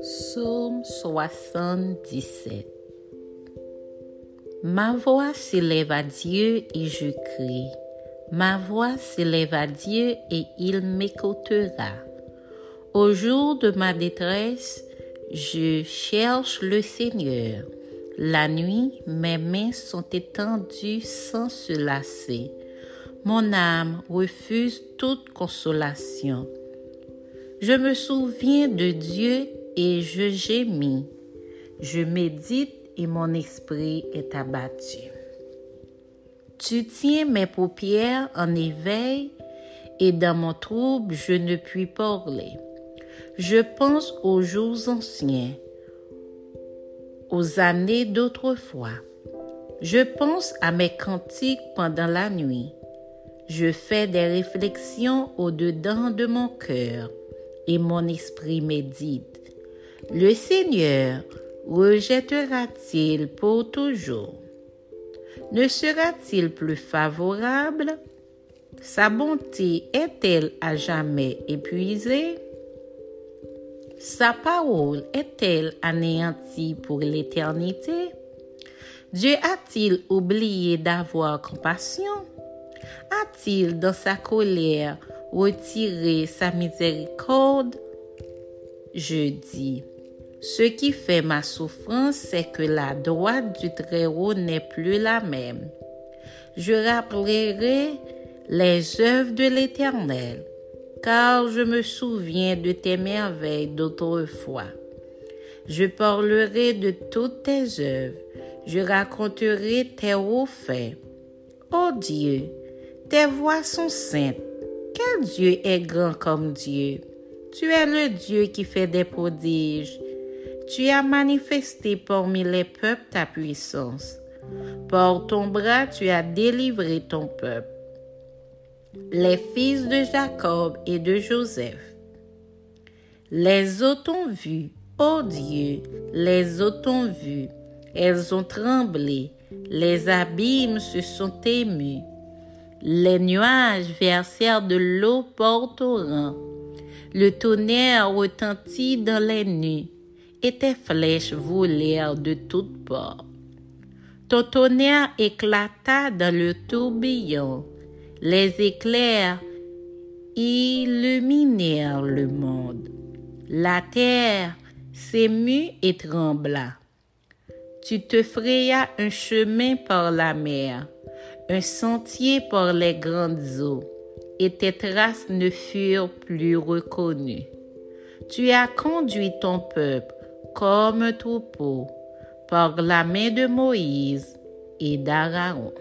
Psaume 77 Ma voix s'élève à Dieu et je crie. Ma voix s'élève à Dieu et il m'écoutera. Au jour de ma détresse, je cherche le Seigneur. La nuit, mes mains sont étendues sans se lasser. Mon âme refuse toute consolation. Je me souviens de Dieu et je gémis. Je médite et mon esprit est abattu. Tu tiens mes paupières en éveil et dans mon trouble je ne puis parler. Je pense aux jours anciens, aux années d'autrefois. Je pense à mes cantiques pendant la nuit. Je fais des réflexions au-dedans de mon cœur et mon esprit médite. Le Seigneur rejettera-t-il pour toujours? Ne sera-t-il plus favorable? Sa bonté est-elle à jamais épuisée? Sa parole est-elle anéantie pour l'éternité? Dieu a-t-il oublié d'avoir compassion? A-t-il dans sa colère retirer sa miséricorde? Je dis, ce qui fait ma souffrance, c'est que la droite du Très-Haut n'est plus la même. Je rappellerai les œuvres de l'Éternel, car je me souviens de tes merveilles d'autrefois. Je parlerai de toutes tes œuvres, je raconterai tes hauts faits. Ô Dieu, tes voix sont saintes quel Dieu est grand comme Dieu Tu es le Dieu qui fait des prodiges. Tu as manifesté parmi les peuples ta puissance. Par ton bras, tu as délivré ton peuple. Les fils de Jacob et de Joseph. Les eaux t'ont vu, ô Dieu, les eaux t'ont vu. Elles ont tremblé, les abîmes se sont émus. Les nuages versèrent de l'eau par torrent. Le tonnerre retentit dans les nuits, et tes flèches volèrent de toutes parts. Ton tonnerre éclata dans le tourbillon. Les éclairs illuminèrent le monde. La terre s'émut et trembla. Tu te frayas un chemin par la mer un sentier par les grandes eaux, et tes traces ne furent plus reconnues. Tu as conduit ton peuple comme un troupeau par la main de Moïse et d'Aaron.